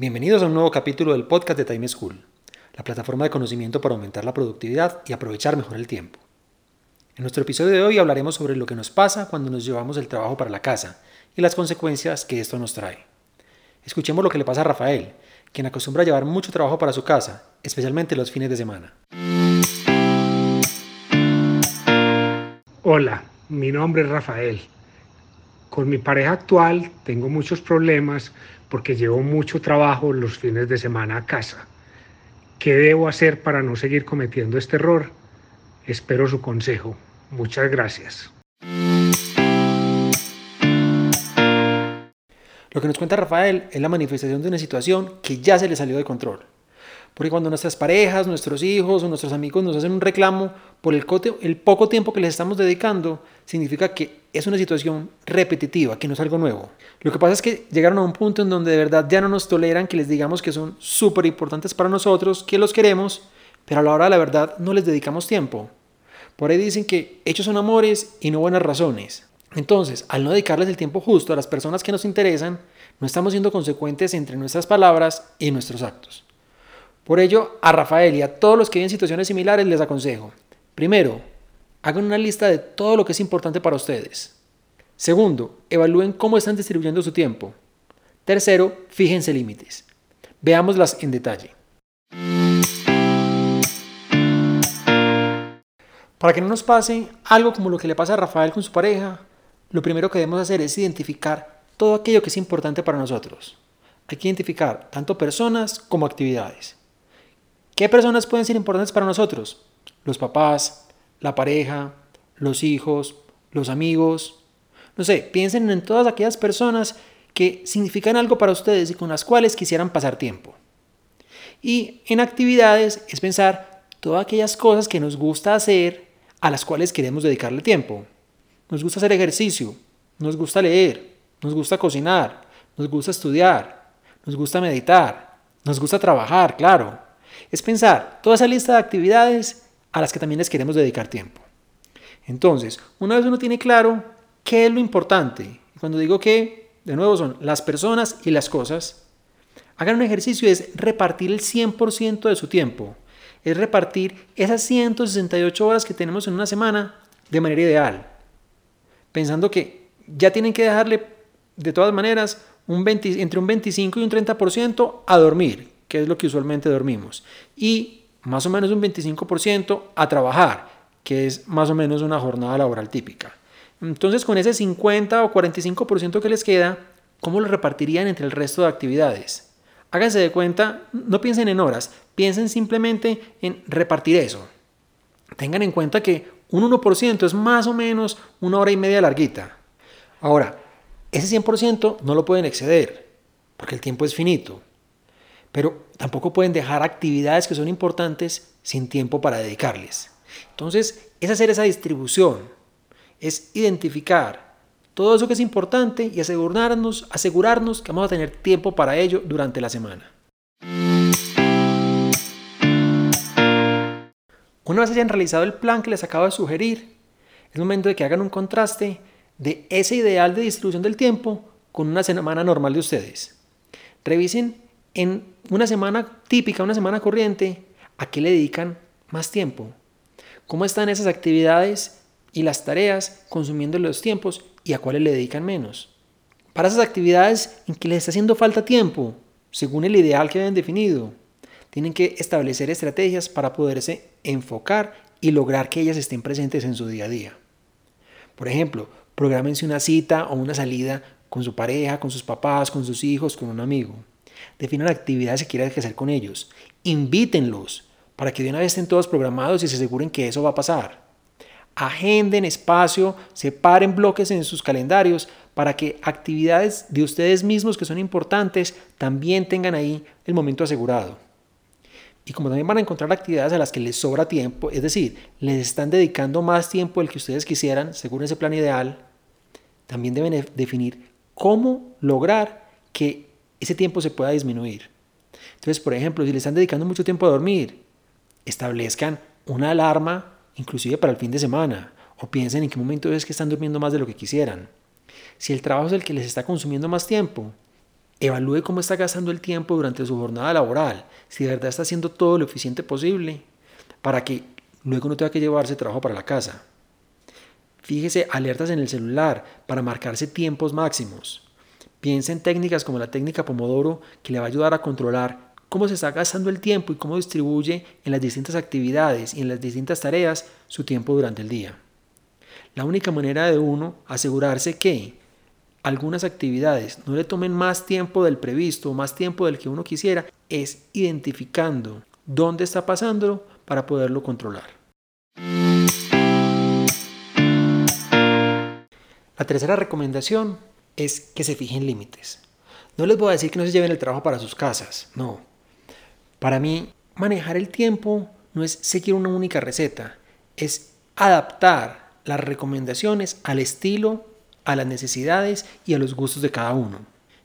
Bienvenidos a un nuevo capítulo del podcast de Time School, la plataforma de conocimiento para aumentar la productividad y aprovechar mejor el tiempo. En nuestro episodio de hoy hablaremos sobre lo que nos pasa cuando nos llevamos el trabajo para la casa y las consecuencias que esto nos trae. Escuchemos lo que le pasa a Rafael, quien acostumbra llevar mucho trabajo para su casa, especialmente los fines de semana. Hola, mi nombre es Rafael. Con mi pareja actual tengo muchos problemas porque llevo mucho trabajo los fines de semana a casa. ¿Qué debo hacer para no seguir cometiendo este error? Espero su consejo. Muchas gracias. Lo que nos cuenta Rafael es la manifestación de una situación que ya se le salió de control. Porque cuando nuestras parejas, nuestros hijos o nuestros amigos nos hacen un reclamo por el, el, poco tiempo que les estamos dedicando, significa que es una situación repetitiva, que no es algo nuevo. Lo que pasa es que llegaron a un punto en donde de verdad ya no nos toleran que les digamos que son súper importantes para nosotros, que los queremos, pero a la hora de la verdad no les dedicamos tiempo. Por ahí dicen que hechos son amores y no buenas razones. Entonces, al no dedicarles el tiempo justo a las personas que nos interesan, no estamos siendo consecuentes entre nuestras palabras y nuestros actos. Por ello, a Rafael y a todos los que viven situaciones similares les aconsejo, primero, hagan una lista de todo lo que es importante para ustedes. Segundo, evalúen cómo están distribuyendo su tiempo. Tercero, fíjense límites. Veámoslas en detalle. Para que no nos pase algo como lo que le pasa a Rafael con su pareja, lo primero que debemos hacer es identificar todo aquello que es importante para nosotros. Hay que identificar tanto personas como actividades. ¿Qué personas pueden ser importantes para nosotros? Los papás, la pareja, los hijos, los amigos. No sé, piensen en todas aquellas personas que significan algo para ustedes y con las cuales quisieran pasar tiempo. Y en actividades es pensar todas aquellas cosas que nos gusta hacer a las cuales queremos dedicarle tiempo. Nos gusta hacer ejercicio, nos gusta leer, nos gusta cocinar, nos gusta estudiar, nos gusta meditar, nos gusta trabajar, claro, es pensar toda esa lista de actividades a las que también les queremos dedicar tiempo. Entonces, una vez uno tiene claro qué es lo importante, cuando digo que, de nuevo son las personas y las cosas, hagan un ejercicio es repartir el 100% de su tiempo, es repartir esas 168 horas que tenemos en una semana de manera ideal, pensando que ya tienen que dejarle de todas maneras un entre un 25 y un 30% a dormir, que es lo que usualmente dormimos, y más o menos un 25% a trabajar, que es más o menos una jornada laboral típica. Entonces, con ese 50 o 45% que les queda, ¿cómo lo repartirían entre el resto de actividades? Háganse de cuenta, no piensen en horas, piensen simplemente en repartir eso. Tengan en cuenta que un 1% es más o menos una hora y media larguita. Ahora, ese 100% no lo pueden exceder, porque el tiempo es finito pero tampoco pueden dejar actividades que son importantes sin tiempo para dedicarles. Entonces, es hacer esa distribución, es identificar todo eso que es importante y asegurarnos, asegurarnos que vamos a tener tiempo para ello durante la semana. Una vez hayan realizado el plan que les acabo de sugerir, es momento de que hagan un contraste de ese ideal de distribución del tiempo con una semana normal de ustedes. Revisen en una semana típica, una semana corriente, ¿a qué le dedican más tiempo? ¿Cómo están esas actividades y las tareas consumiendo los tiempos y a cuáles le dedican menos? Para esas actividades en que les está haciendo falta tiempo, según el ideal que habían definido, tienen que establecer estrategias para poderse enfocar y lograr que ellas estén presentes en su día a día. Por ejemplo, programense una cita o una salida con su pareja, con sus papás, con sus hijos, con un amigo. Definan actividades que quieran hacer con ellos. Invítenlos para que de una vez estén todos programados y se aseguren que eso va a pasar. agenden espacio, separen bloques en sus calendarios para que actividades de ustedes mismos que son importantes también tengan ahí el momento asegurado. Y como también van a encontrar actividades a las que les sobra tiempo, es decir, les están dedicando más tiempo del que ustedes quisieran, según ese plan ideal, también deben definir cómo lograr que ese tiempo se pueda disminuir. Entonces, por ejemplo, si le están dedicando mucho tiempo a dormir, establezcan una alarma inclusive para el fin de semana, o piensen en qué momento es que están durmiendo más de lo que quisieran. Si el trabajo es el que les está consumiendo más tiempo, evalúe cómo está gastando el tiempo durante su jornada laboral, si de verdad está haciendo todo lo eficiente posible, para que luego no tenga que llevarse trabajo para la casa. Fíjese alertas en el celular para marcarse tiempos máximos. Piense en técnicas como la técnica Pomodoro que le va a ayudar a controlar cómo se está gastando el tiempo y cómo distribuye en las distintas actividades y en las distintas tareas su tiempo durante el día. La única manera de uno asegurarse que algunas actividades no le tomen más tiempo del previsto o más tiempo del que uno quisiera es identificando dónde está pasando para poderlo controlar. La tercera recomendación es que se fijen límites. No les voy a decir que no se lleven el trabajo para sus casas, no. Para mí, manejar el tiempo no es seguir una única receta, es adaptar las recomendaciones al estilo, a las necesidades y a los gustos de cada uno.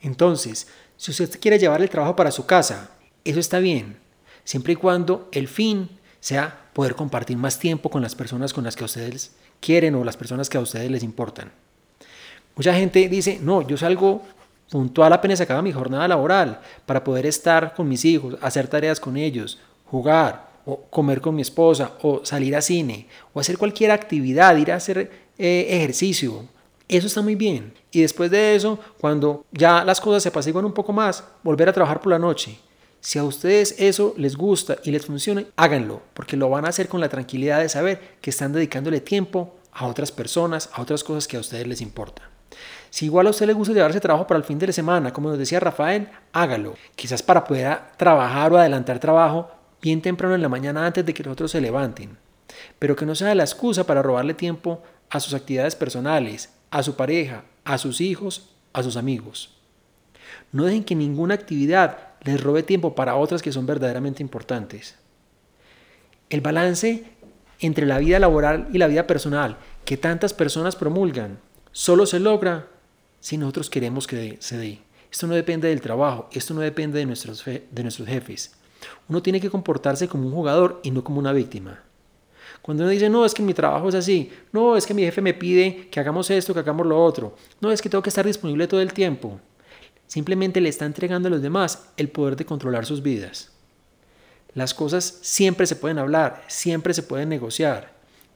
Entonces, si usted quiere llevar el trabajo para su casa, eso está bien, siempre y cuando el fin sea poder compartir más tiempo con las personas con las que ustedes quieren o las personas que a ustedes les importan. Mucha gente dice, no, yo salgo puntual apenas acaba mi jornada laboral para poder estar con mis hijos, hacer tareas con ellos, jugar o comer con mi esposa o salir a cine o hacer cualquier actividad, ir a hacer eh, ejercicio. Eso está muy bien. Y después de eso, cuando ya las cosas se apaciguan un poco más, volver a trabajar por la noche. Si a ustedes eso les gusta y les funciona, háganlo, porque lo van a hacer con la tranquilidad de saber que están dedicándole tiempo a otras personas, a otras cosas que a ustedes les importan. Si igual a usted le gusta llevarse trabajo para el fin de la semana, como nos decía Rafael, hágalo. Quizás para poder trabajar o adelantar trabajo bien temprano en la mañana antes de que los otros se levanten. Pero que no sea la excusa para robarle tiempo a sus actividades personales, a su pareja, a sus hijos, a sus amigos. No dejen que ninguna actividad les robe tiempo para otras que son verdaderamente importantes. El balance entre la vida laboral y la vida personal que tantas personas promulgan solo se logra si nosotros queremos que se dé. Esto no depende del trabajo, esto no depende de nuestros, de nuestros jefes. Uno tiene que comportarse como un jugador y no como una víctima. Cuando uno dice, no, es que mi trabajo es así, no, es que mi jefe me pide que hagamos esto, que hagamos lo otro, no, es que tengo que estar disponible todo el tiempo, simplemente le está entregando a los demás el poder de controlar sus vidas. Las cosas siempre se pueden hablar, siempre se pueden negociar.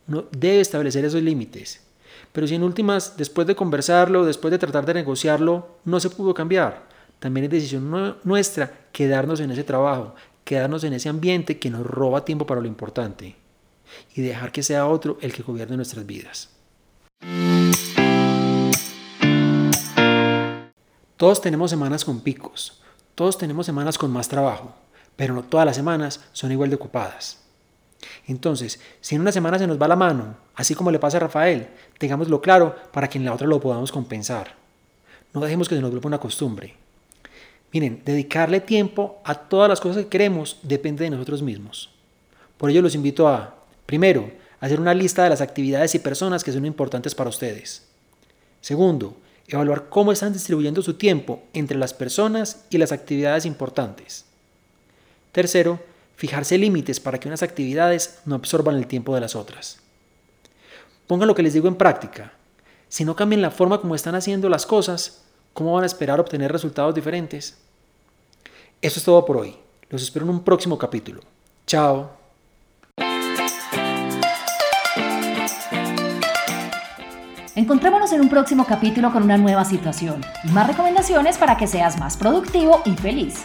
Uno debe establecer esos límites. Pero si en últimas, después de conversarlo, después de tratar de negociarlo, no se pudo cambiar, también es decisión nuestra quedarnos en ese trabajo, quedarnos en ese ambiente que nos roba tiempo para lo importante y dejar que sea otro el que gobierne nuestras vidas. Todos tenemos semanas con picos, todos tenemos semanas con más trabajo, pero no todas las semanas son igual de ocupadas. Entonces, si en una semana se nos va la mano, así como le pasa a Rafael, tengámoslo claro para que en la otra lo podamos compensar. No dejemos que se nos vuelva una costumbre. Miren, dedicarle tiempo a todas las cosas que queremos depende de nosotros mismos. Por ello los invito a, primero, hacer una lista de las actividades y personas que son importantes para ustedes. Segundo, evaluar cómo están distribuyendo su tiempo entre las personas y las actividades importantes. Tercero, fijarse límites para que unas actividades no absorban el tiempo de las otras. Pongan lo que les digo en práctica. Si no cambian la forma como están haciendo las cosas, ¿cómo van a esperar obtener resultados diferentes? Eso es todo por hoy. Los espero en un próximo capítulo. Chao. Encontrémonos en un próximo capítulo con una nueva situación y más recomendaciones para que seas más productivo y feliz.